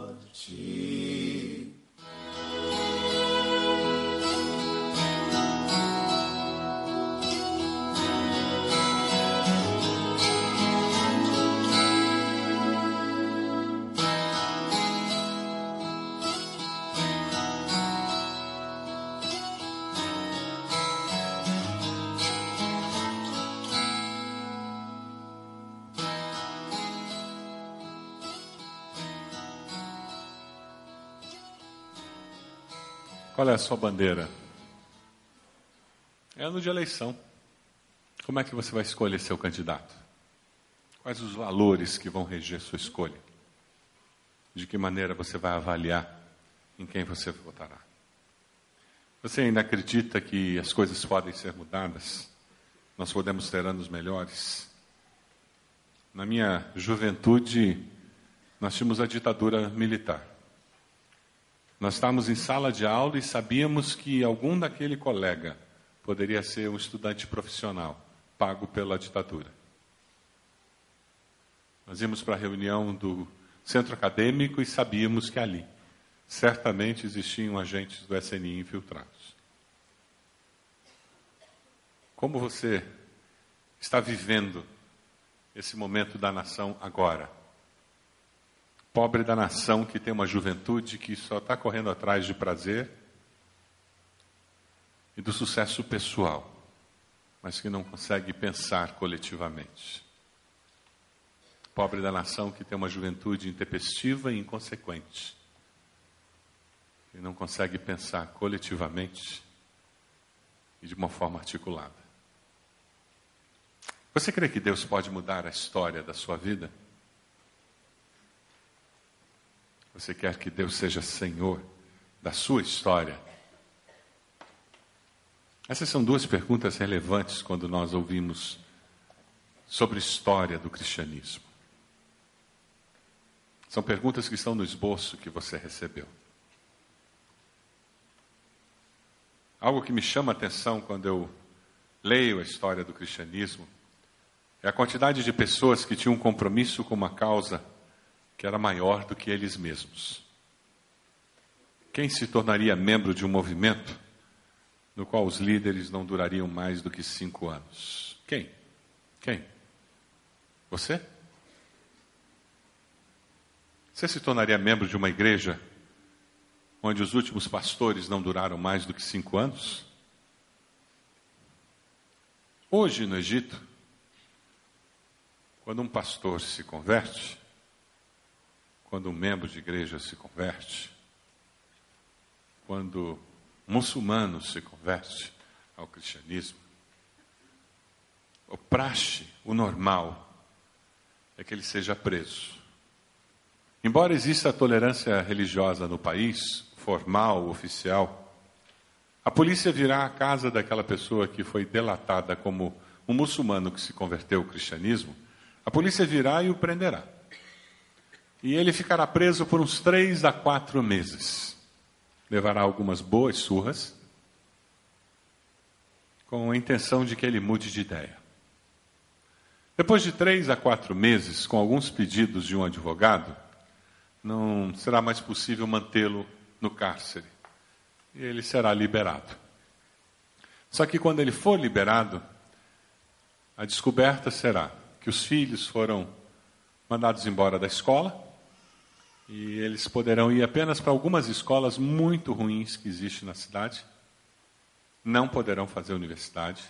Jesus. Qual é a sua bandeira? É ano de eleição. Como é que você vai escolher seu candidato? Quais os valores que vão reger sua escolha? De que maneira você vai avaliar em quem você votará? Você ainda acredita que as coisas podem ser mudadas? Nós podemos ter anos melhores? Na minha juventude, nós tínhamos a ditadura militar. Nós estávamos em sala de aula e sabíamos que algum daquele colega poderia ser um estudante profissional, pago pela ditadura. Nós íamos para a reunião do centro acadêmico e sabíamos que ali certamente existiam agentes do SNI infiltrados. Como você está vivendo esse momento da nação agora? Pobre da nação que tem uma juventude que só está correndo atrás de prazer e do sucesso pessoal, mas que não consegue pensar coletivamente. Pobre da nação que tem uma juventude intempestiva e inconsequente. e não consegue pensar coletivamente e de uma forma articulada. Você crê que Deus pode mudar a história da sua vida? Você quer que Deus seja Senhor da sua história? Essas são duas perguntas relevantes quando nós ouvimos sobre história do cristianismo. São perguntas que estão no esboço que você recebeu. Algo que me chama a atenção quando eu leio a história do cristianismo é a quantidade de pessoas que tinham um compromisso com uma causa que era maior do que eles mesmos. Quem se tornaria membro de um movimento no qual os líderes não durariam mais do que cinco anos? Quem? Quem? Você? Você se tornaria membro de uma igreja onde os últimos pastores não duraram mais do que cinco anos? Hoje no Egito, quando um pastor se converte, quando um membro de igreja se converte, quando um muçulmano se converte ao cristianismo, o praxe, o normal, é que ele seja preso. Embora exista a tolerância religiosa no país, formal, oficial, a polícia virá à casa daquela pessoa que foi delatada como um muçulmano que se converteu ao cristianismo, a polícia virá e o prenderá. E ele ficará preso por uns três a quatro meses. Levará algumas boas surras, com a intenção de que ele mude de ideia. Depois de três a quatro meses, com alguns pedidos de um advogado, não será mais possível mantê-lo no cárcere. E ele será liberado. Só que quando ele for liberado, a descoberta será que os filhos foram mandados embora da escola, e eles poderão ir apenas para algumas escolas muito ruins que existem na cidade. Não poderão fazer universidade.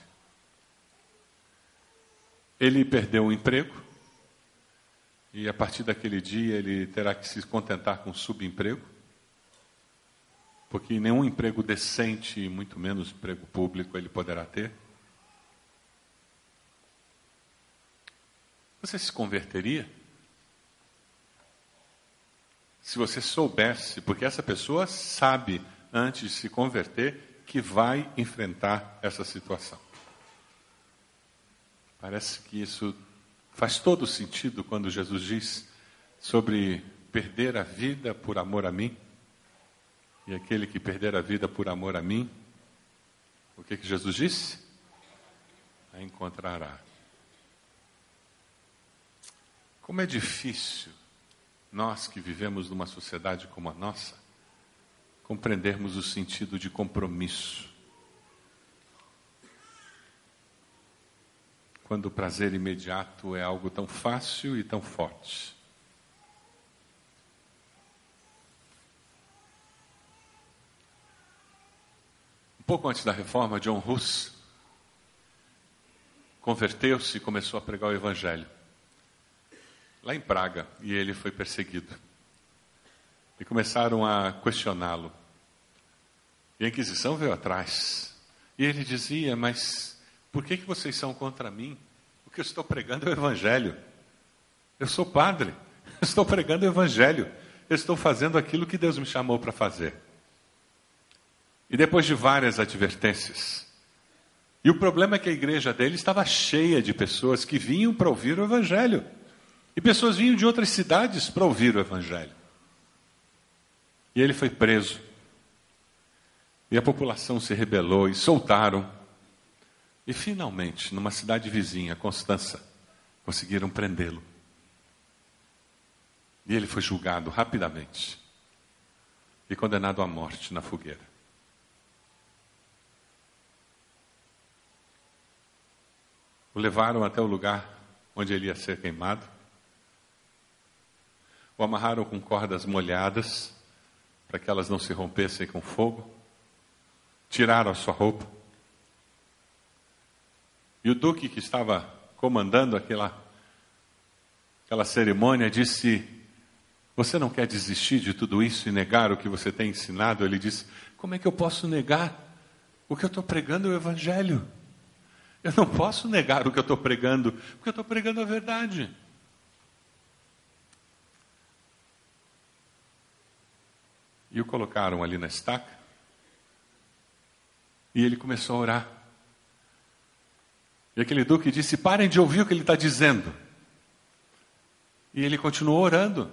Ele perdeu o emprego. E a partir daquele dia ele terá que se contentar com subemprego. Porque nenhum emprego decente, muito menos emprego público, ele poderá ter. Você se converteria? Se você soubesse, porque essa pessoa sabe, antes de se converter, que vai enfrentar essa situação. Parece que isso faz todo sentido quando Jesus diz sobre perder a vida por amor a mim. E aquele que perder a vida por amor a mim, o que, que Jesus disse? A encontrará. Como é difícil nós que vivemos numa sociedade como a nossa, compreendermos o sentido de compromisso. Quando o prazer imediato é algo tão fácil e tão forte. Um pouco antes da reforma, John Hus converteu-se e começou a pregar o Evangelho lá em Praga, e ele foi perseguido. E começaram a questioná-lo. E a Inquisição veio atrás. E ele dizia: Mas por que, que vocês são contra mim? O que eu estou pregando é o Evangelho. Eu sou padre, eu *laughs* estou pregando o Evangelho. Eu estou fazendo aquilo que Deus me chamou para fazer. E depois de várias advertências, e o problema é que a igreja dele estava cheia de pessoas que vinham para ouvir o Evangelho. E pessoas vinham de outras cidades para ouvir o Evangelho. E ele foi preso. E a população se rebelou e soltaram. E finalmente, numa cidade vizinha, Constança, conseguiram prendê-lo. E ele foi julgado rapidamente e condenado à morte na fogueira. O levaram até o lugar onde ele ia ser queimado o amarraram com cordas molhadas, para que elas não se rompessem com fogo, tiraram a sua roupa. E o duque que estava comandando aquela, aquela cerimônia disse: Você não quer desistir de tudo isso e negar o que você tem ensinado? Ele diz: Como é que eu posso negar? O que eu estou pregando é o Evangelho. Eu não posso negar o que eu estou pregando, porque eu estou pregando a verdade. E o colocaram ali na estaca. E ele começou a orar. E aquele duque disse: Parem de ouvir o que ele está dizendo. E ele continuou orando,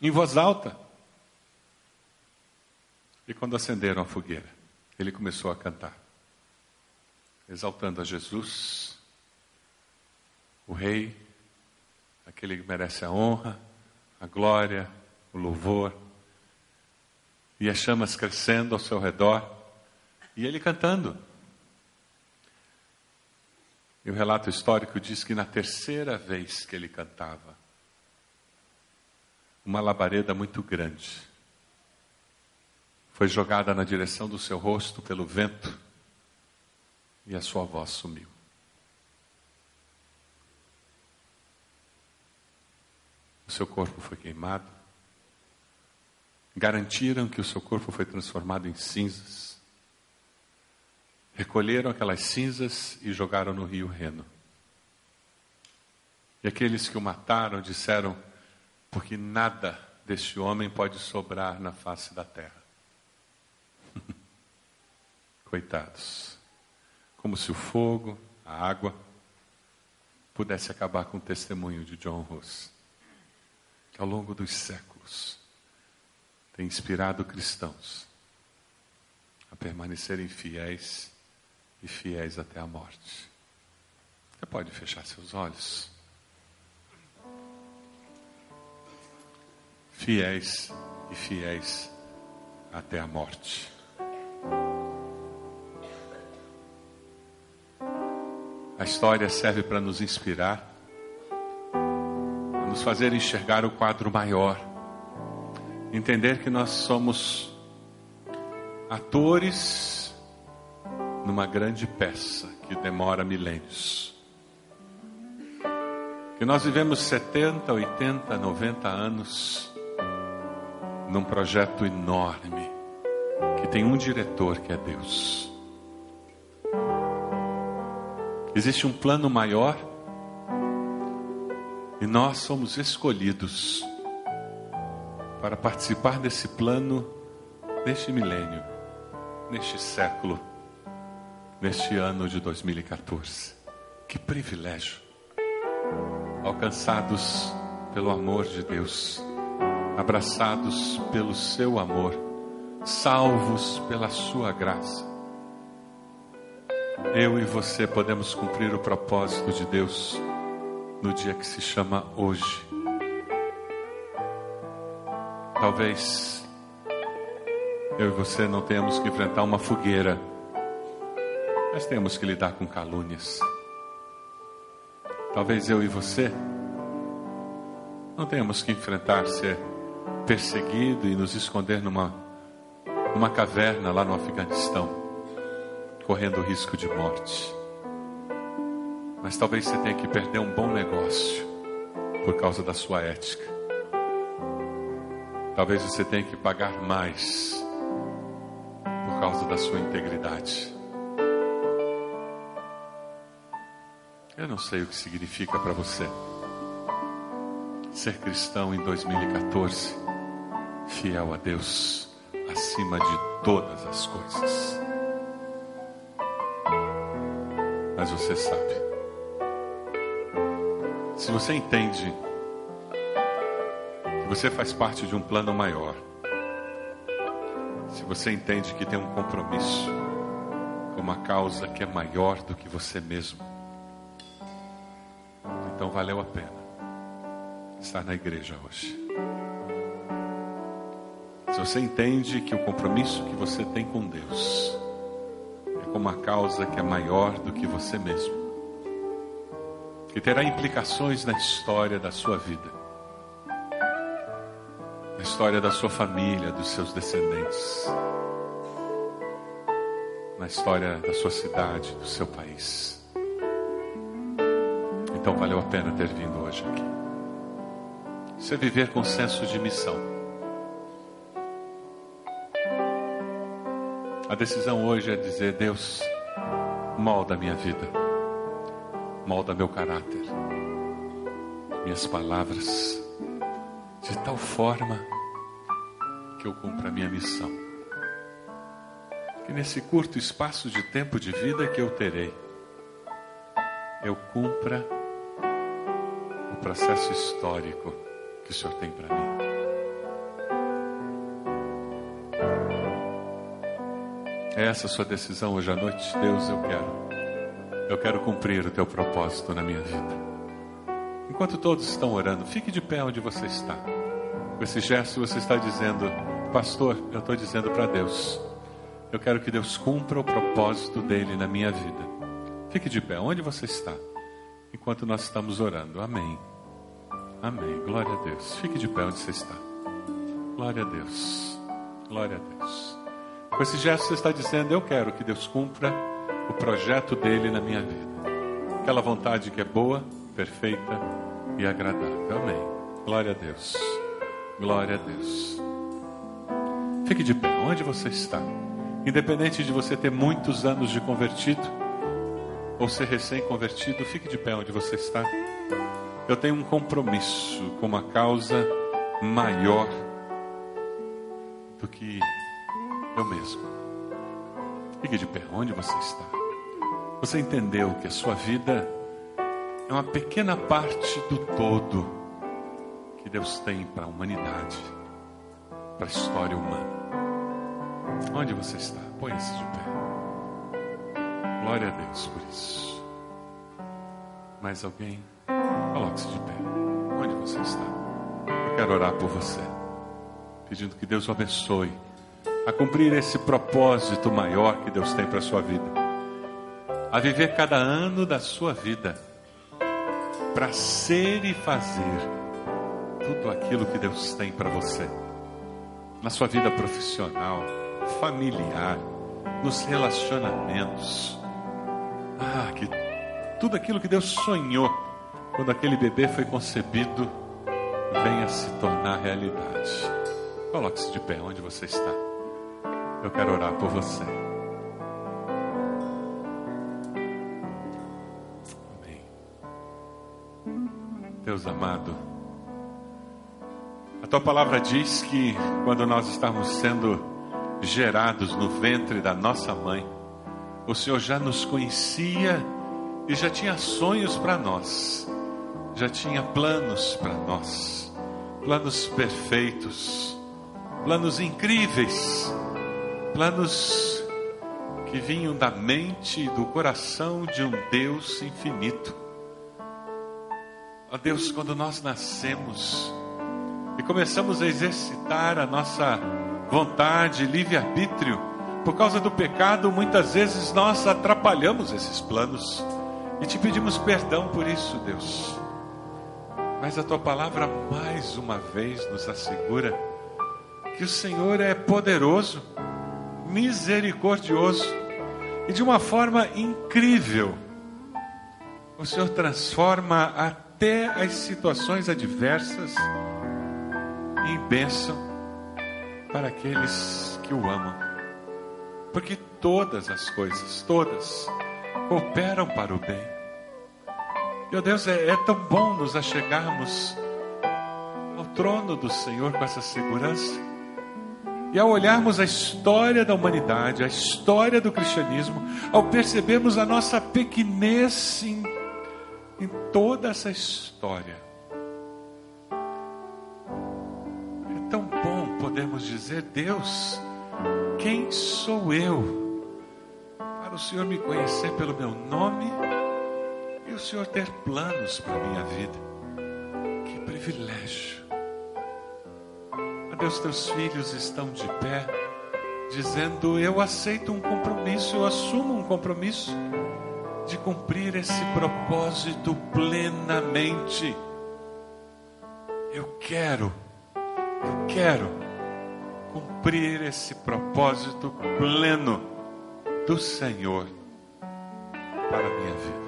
em voz alta. E quando acenderam a fogueira, ele começou a cantar, exaltando a Jesus, o Rei, aquele que merece a honra, a glória, o louvor, e as chamas crescendo ao seu redor, e ele cantando. E o relato histórico diz que na terceira vez que ele cantava, uma labareda muito grande foi jogada na direção do seu rosto pelo vento e a sua voz sumiu. O seu corpo foi queimado. Garantiram que o seu corpo foi transformado em cinzas. Recolheram aquelas cinzas e jogaram no rio Reno. E aqueles que o mataram disseram: porque nada deste homem pode sobrar na face da terra. *laughs* Coitados. Como se o fogo, a água, pudesse acabar com o testemunho de John Ross, que ao longo dos séculos tem inspirado cristãos a permanecerem fiéis e fiéis até a morte. Você pode fechar seus olhos? Fiéis e fiéis até a morte. A história serve para nos inspirar, para nos fazer enxergar o quadro maior, entender que nós somos atores numa grande peça que demora milênios. Que nós vivemos 70, 80, 90 anos num projeto enorme que tem um diretor que é Deus. Existe um plano maior e nós somos escolhidos para participar desse plano neste milênio, neste século neste ano de 2014. Que privilégio! Alcançados pelo amor de Deus, abraçados pelo seu amor, salvos pela sua graça. Eu e você podemos cumprir o propósito de Deus no dia que se chama hoje. Talvez eu e você não tenhamos que enfrentar uma fogueira nós temos que lidar com calúnias. Talvez eu e você não tenhamos que enfrentar ser perseguido e nos esconder numa, numa caverna lá no Afeganistão, correndo risco de morte. Mas talvez você tenha que perder um bom negócio por causa da sua ética. Talvez você tenha que pagar mais por causa da sua integridade. Eu não sei o que significa para você ser cristão em 2014, fiel a Deus acima de todas as coisas. Mas você sabe, se você entende você faz parte de um plano maior, se você entende que tem um compromisso com uma causa que é maior do que você mesmo, então valeu a pena estar na igreja hoje. Se você entende que o compromisso que você tem com Deus é com uma causa que é maior do que você mesmo, que terá implicações na história da sua vida, história da sua família, dos seus descendentes, na história da sua cidade, do seu país. Então valeu a pena ter vindo hoje aqui. É viver com senso de missão. A decisão hoje é dizer: Deus, molda minha vida, molda meu caráter, minhas palavras, de tal forma que eu cumpra a minha missão. Que nesse curto espaço de tempo de vida que eu terei, eu cumpra o processo histórico que o Senhor tem para mim. É essa a sua decisão hoje à noite? Deus, eu quero. Eu quero cumprir o teu propósito na minha vida. Enquanto todos estão orando, fique de pé onde você está. Com esse gesto você está dizendo, pastor, eu estou dizendo para Deus, eu quero que Deus cumpra o propósito dele na minha vida. Fique de pé onde você está, enquanto nós estamos orando. Amém. Amém. Glória a Deus. Fique de pé onde você está. Glória a Deus. Glória a Deus. Com esse gesto você está dizendo: Eu quero que Deus cumpra o projeto dele na minha vida. Aquela vontade que é boa, perfeita e agradável. Amém. Glória a Deus. Glória a Deus. Fique de pé onde você está. Independente de você ter muitos anos de convertido ou ser recém-convertido, fique de pé onde você está. Eu tenho um compromisso com uma causa maior do que eu mesmo. Fique de pé onde você está. Você entendeu que a sua vida é uma pequena parte do todo que Deus tem para a humanidade, para a história humana. Onde você está? Põe-se de pé. Glória a Deus por isso. Mais alguém? Coloque-se de pé. Onde você está? Eu quero orar por você, pedindo que Deus o abençoe a cumprir esse propósito maior que Deus tem para a sua vida, a viver cada ano da sua vida para ser e fazer tudo aquilo que Deus tem para você, na sua vida profissional, familiar, nos relacionamentos. Ah, que tudo aquilo que Deus sonhou quando aquele bebê foi concebido venha se tornar realidade. Coloque-se de pé onde você está. Eu quero orar por você. Amém. Deus amado, tua palavra diz que quando nós estamos sendo gerados no ventre da nossa mãe, o Senhor já nos conhecia e já tinha sonhos para nós já tinha planos para nós, planos perfeitos, planos incríveis, planos que vinham da mente e do coração de um Deus infinito. Ó Deus, quando nós nascemos começamos a exercitar a nossa vontade, livre-arbítrio, por causa do pecado, muitas vezes nós atrapalhamos esses planos e te pedimos perdão por isso, Deus. Mas a tua palavra mais uma vez nos assegura que o Senhor é poderoso, misericordioso e de uma forma incrível. O Senhor transforma até as situações adversas em bênção para aqueles que o amam. Porque todas as coisas, todas, cooperam para o bem meu Deus, é, é tão bom nos achegarmos ao trono do Senhor com essa segurança. E ao olharmos a história da humanidade, a história do cristianismo, ao percebermos a nossa pequenez em, em toda essa história, bom podermos dizer: Deus, quem sou eu para o Senhor me conhecer pelo meu nome? o Senhor ter planos para a minha vida. Que privilégio. A Deus, teus filhos estão de pé, dizendo: Eu aceito um compromisso, eu assumo um compromisso de cumprir esse propósito plenamente. Eu quero, eu quero cumprir esse propósito pleno do Senhor para a minha vida.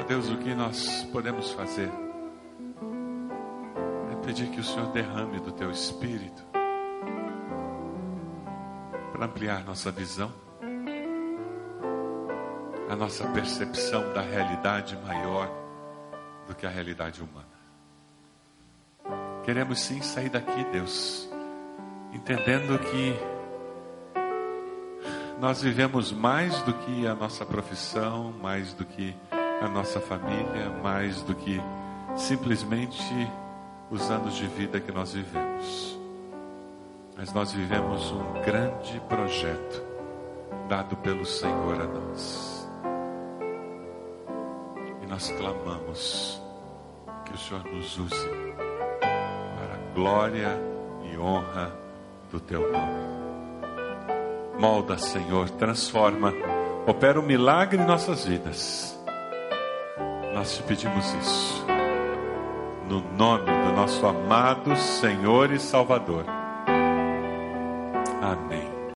Ó Deus, o que nós podemos fazer é pedir que o Senhor derrame do teu espírito para ampliar nossa visão, a nossa percepção da realidade maior do que a realidade humana. Queremos sim sair daqui, Deus, entendendo que nós vivemos mais do que a nossa profissão, mais do que a nossa família, mais do que simplesmente os anos de vida que nós vivemos. Mas nós vivemos um grande projeto dado pelo Senhor a nós. E nós clamamos que o Senhor nos use glória e honra do teu nome. Molda, Senhor, transforma, opera um milagre em nossas vidas. Nós te pedimos isso, no nome do nosso amado Senhor e Salvador. Amém.